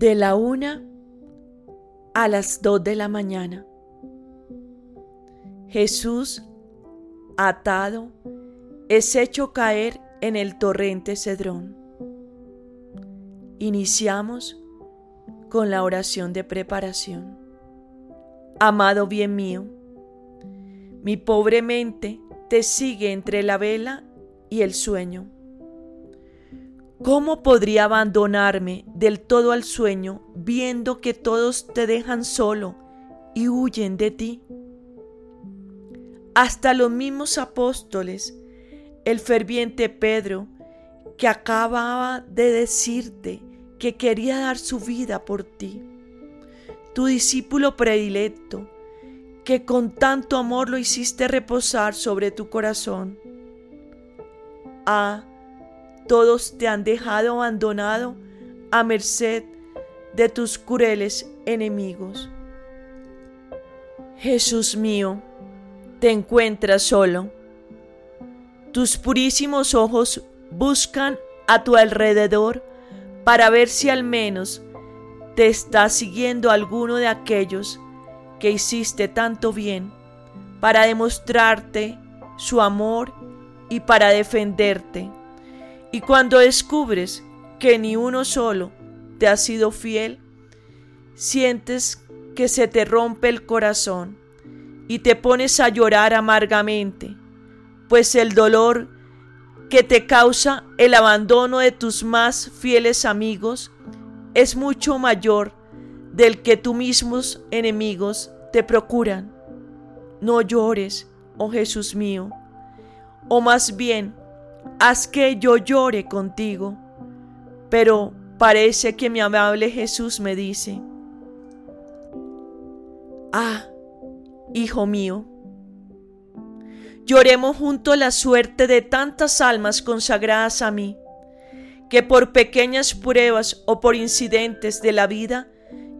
de la una a las dos de la mañana. Jesús, atado, es hecho caer en el torrente Cedrón. Iniciamos con la oración de preparación. Amado bien mío, mi pobre mente te sigue entre la vela y el sueño. ¿Cómo podría abandonarme del todo al sueño viendo que todos te dejan solo y huyen de ti? Hasta los mismos apóstoles, el ferviente Pedro, que acababa de decirte que quería dar su vida por ti, tu discípulo predilecto, que con tanto amor lo hiciste reposar sobre tu corazón. Ah, todos te han dejado abandonado a merced de tus crueles enemigos. Jesús mío, te encuentras solo. Tus purísimos ojos buscan a tu alrededor para ver si al menos te está siguiendo alguno de aquellos que hiciste tanto bien, para demostrarte su amor y para defenderte. Y cuando descubres que ni uno solo te ha sido fiel, sientes que se te rompe el corazón y te pones a llorar amargamente, pues el dolor que te causa el abandono de tus más fieles amigos es mucho mayor del que tus mismos enemigos te procuran. No llores, oh Jesús mío, o más bien, haz que yo llore contigo. Pero parece que mi amable Jesús me dice, ah, hijo mío, lloremos junto la suerte de tantas almas consagradas a mí, que por pequeñas pruebas o por incidentes de la vida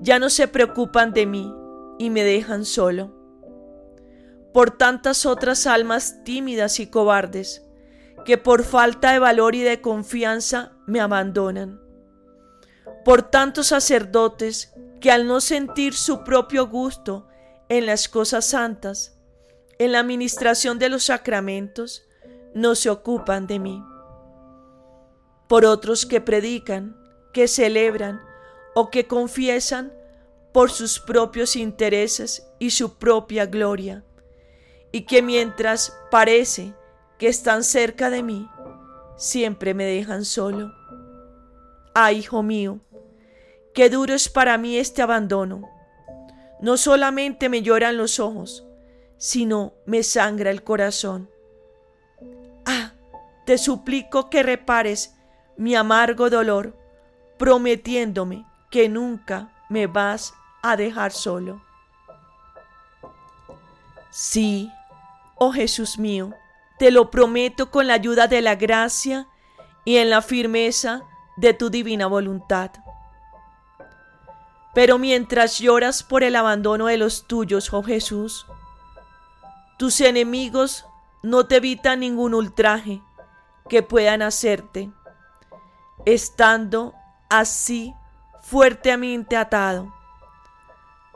ya no se preocupan de mí y me dejan solo. Por tantas otras almas tímidas y cobardes, que por falta de valor y de confianza me abandonan. Por tantos sacerdotes que al no sentir su propio gusto en las cosas santas, en la administración de los sacramentos, no se ocupan de mí. Por otros que predican, que celebran o que confiesan por sus propios intereses y su propia gloria, y que mientras parece que están cerca de mí, siempre me dejan solo. Ah, hijo mío, qué duro es para mí este abandono. No solamente me lloran los ojos, sino me sangra el corazón. Ah, te suplico que repares mi amargo dolor, prometiéndome que nunca me vas a dejar solo. Sí, oh Jesús mío, te lo prometo con la ayuda de la gracia y en la firmeza de tu divina voluntad. Pero mientras lloras por el abandono de los tuyos, oh Jesús, tus enemigos no te evitan ningún ultraje que puedan hacerte, estando así fuertemente atado,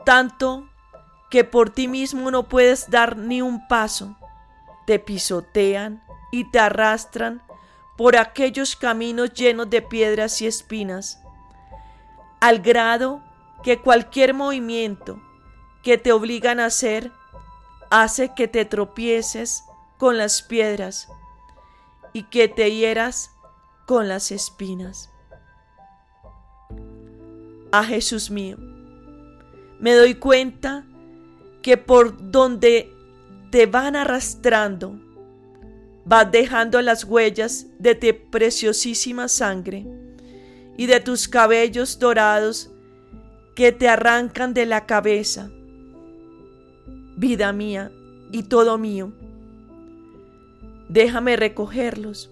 tanto que por ti mismo no puedes dar ni un paso te pisotean y te arrastran por aquellos caminos llenos de piedras y espinas, al grado que cualquier movimiento que te obligan a hacer hace que te tropieces con las piedras y que te hieras con las espinas. A Jesús mío, me doy cuenta que por donde te van arrastrando, vas dejando las huellas de tu preciosísima sangre y de tus cabellos dorados que te arrancan de la cabeza. Vida mía y todo mío, déjame recogerlos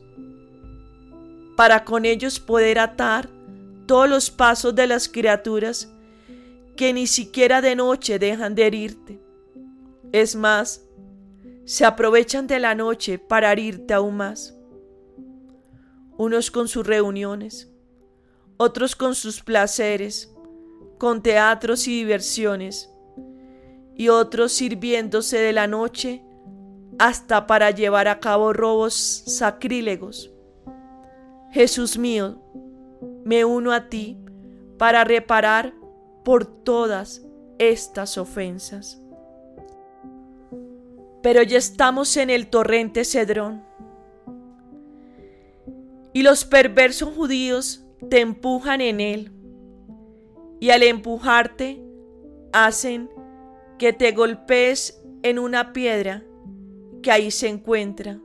para con ellos poder atar todos los pasos de las criaturas que ni siquiera de noche dejan de herirte. Es más, se aprovechan de la noche para herirte aún más. Unos con sus reuniones, otros con sus placeres, con teatros y diversiones, y otros sirviéndose de la noche hasta para llevar a cabo robos sacrílegos. Jesús mío, me uno a ti para reparar por todas estas ofensas. Pero ya estamos en el torrente Cedrón. Y los perversos judíos te empujan en él y al empujarte hacen que te golpees en una piedra que ahí se encuentra.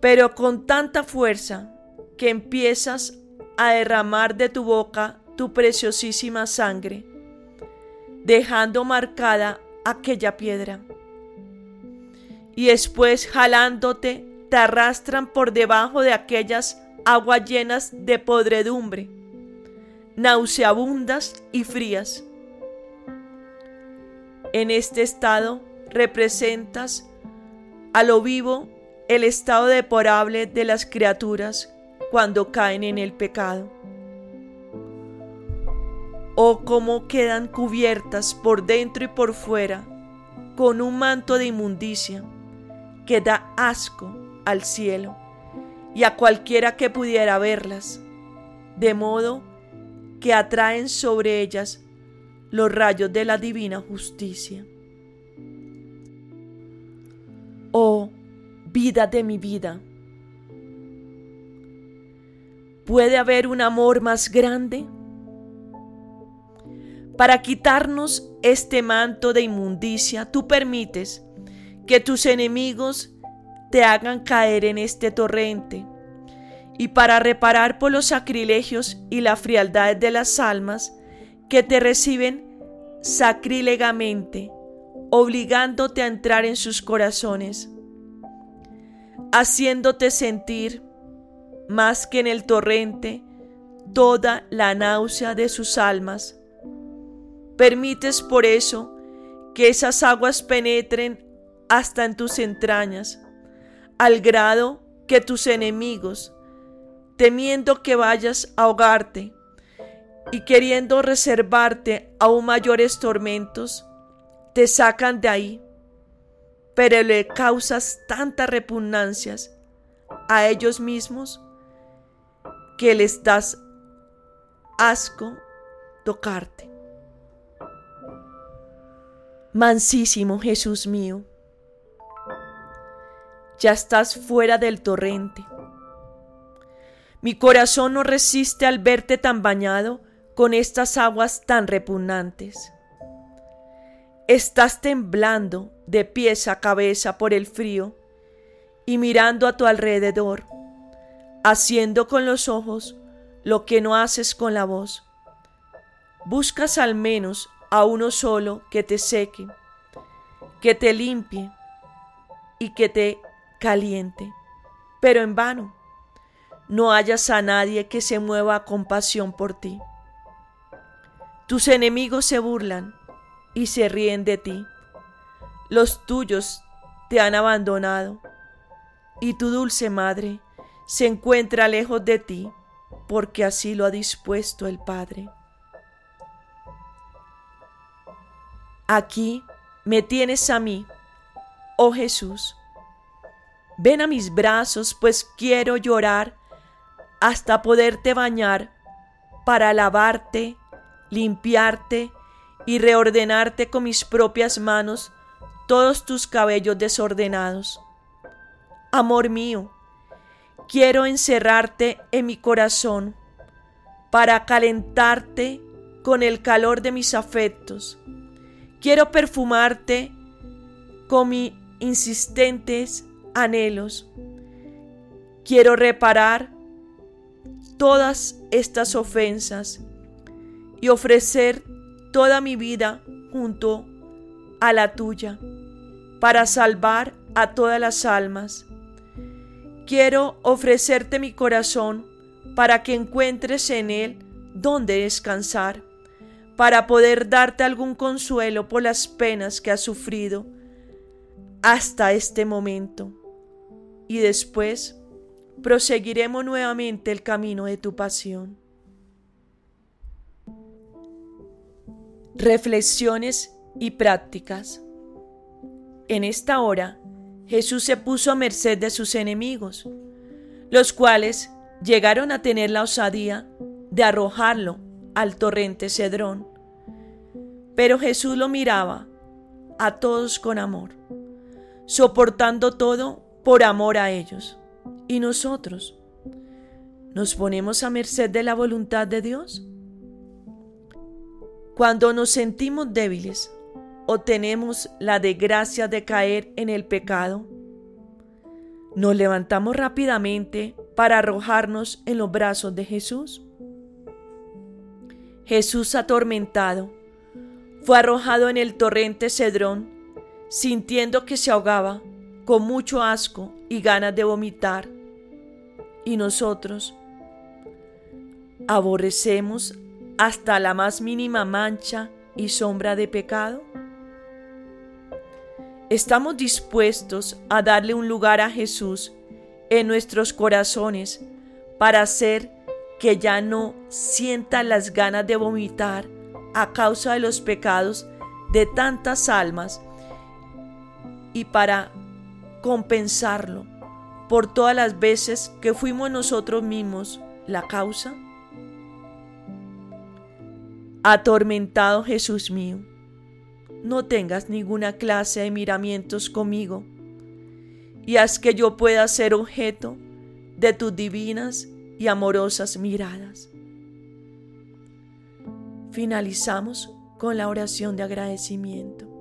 Pero con tanta fuerza que empiezas a derramar de tu boca tu preciosísima sangre, dejando marcada aquella piedra. Y después jalándote, te arrastran por debajo de aquellas aguas llenas de podredumbre nauseabundas y frías. En este estado representas a lo vivo el estado deplorable de las criaturas cuando caen en el pecado. Oh, cómo quedan cubiertas por dentro y por fuera con un manto de inmundicia que da asco al cielo y a cualquiera que pudiera verlas, de modo que atraen sobre ellas los rayos de la divina justicia. Oh, vida de mi vida, ¿puede haber un amor más grande? Para quitarnos este manto de inmundicia, tú permites que tus enemigos te hagan caer en este torrente y para reparar por los sacrilegios y la frialdad de las almas que te reciben sacrílegamente, obligándote a entrar en sus corazones, haciéndote sentir más que en el torrente toda la náusea de sus almas. Permites por eso que esas aguas penetren hasta en tus entrañas, al grado que tus enemigos, temiendo que vayas a ahogarte y queriendo reservarte aún mayores tormentos, te sacan de ahí, pero le causas tantas repugnancias a ellos mismos que les das asco tocarte. Mansísimo Jesús mío, ya estás fuera del torrente mi corazón no resiste al verte tan bañado con estas aguas tan repugnantes. Estás temblando de pies a cabeza por el frío y mirando a tu alrededor, haciendo con los ojos lo que no haces con la voz. Buscas al menos a uno solo que te seque, que te limpie y que te caliente, pero en vano no hayas a nadie que se mueva a compasión por ti. Tus enemigos se burlan y se ríen de ti. Los tuyos te han abandonado y tu dulce madre se encuentra lejos de ti porque así lo ha dispuesto el Padre. Aquí me tienes a mí, oh Jesús. Ven a mis brazos, pues quiero llorar hasta poderte bañar para lavarte, limpiarte y reordenarte con mis propias manos todos tus cabellos desordenados. Amor mío, quiero encerrarte en mi corazón para calentarte con el calor de mis afectos. Quiero perfumarte con mis insistentes anhelos. Quiero reparar todas estas ofensas y ofrecer toda mi vida junto a la tuya para salvar a todas las almas. Quiero ofrecerte mi corazón para que encuentres en él donde descansar, para poder darte algún consuelo por las penas que has sufrido hasta este momento. Y después proseguiremos nuevamente el camino de tu pasión. Reflexiones y prácticas. En esta hora, Jesús se puso a merced de sus enemigos, los cuales llegaron a tener la osadía de arrojarlo al torrente Cedrón. Pero Jesús lo miraba a todos con amor, soportando todo por amor a ellos. ¿Y nosotros? ¿Nos ponemos a merced de la voluntad de Dios? Cuando nos sentimos débiles o tenemos la desgracia de caer en el pecado, nos levantamos rápidamente para arrojarnos en los brazos de Jesús. Jesús atormentado fue arrojado en el torrente Cedrón, sintiendo que se ahogaba, con mucho asco y ganas de vomitar. Y nosotros aborrecemos hasta la más mínima mancha y sombra de pecado? ¿Estamos dispuestos a darle un lugar a Jesús en nuestros corazones para hacer que ya no sienta las ganas de vomitar a causa de los pecados de tantas almas y para compensarlo por todas las veces que fuimos nosotros mismos la causa? Atormentado Jesús mío, no tengas ninguna clase de miramientos conmigo y haz que yo pueda ser objeto de tus divinas y amorosas miradas. Finalizamos con la oración de agradecimiento.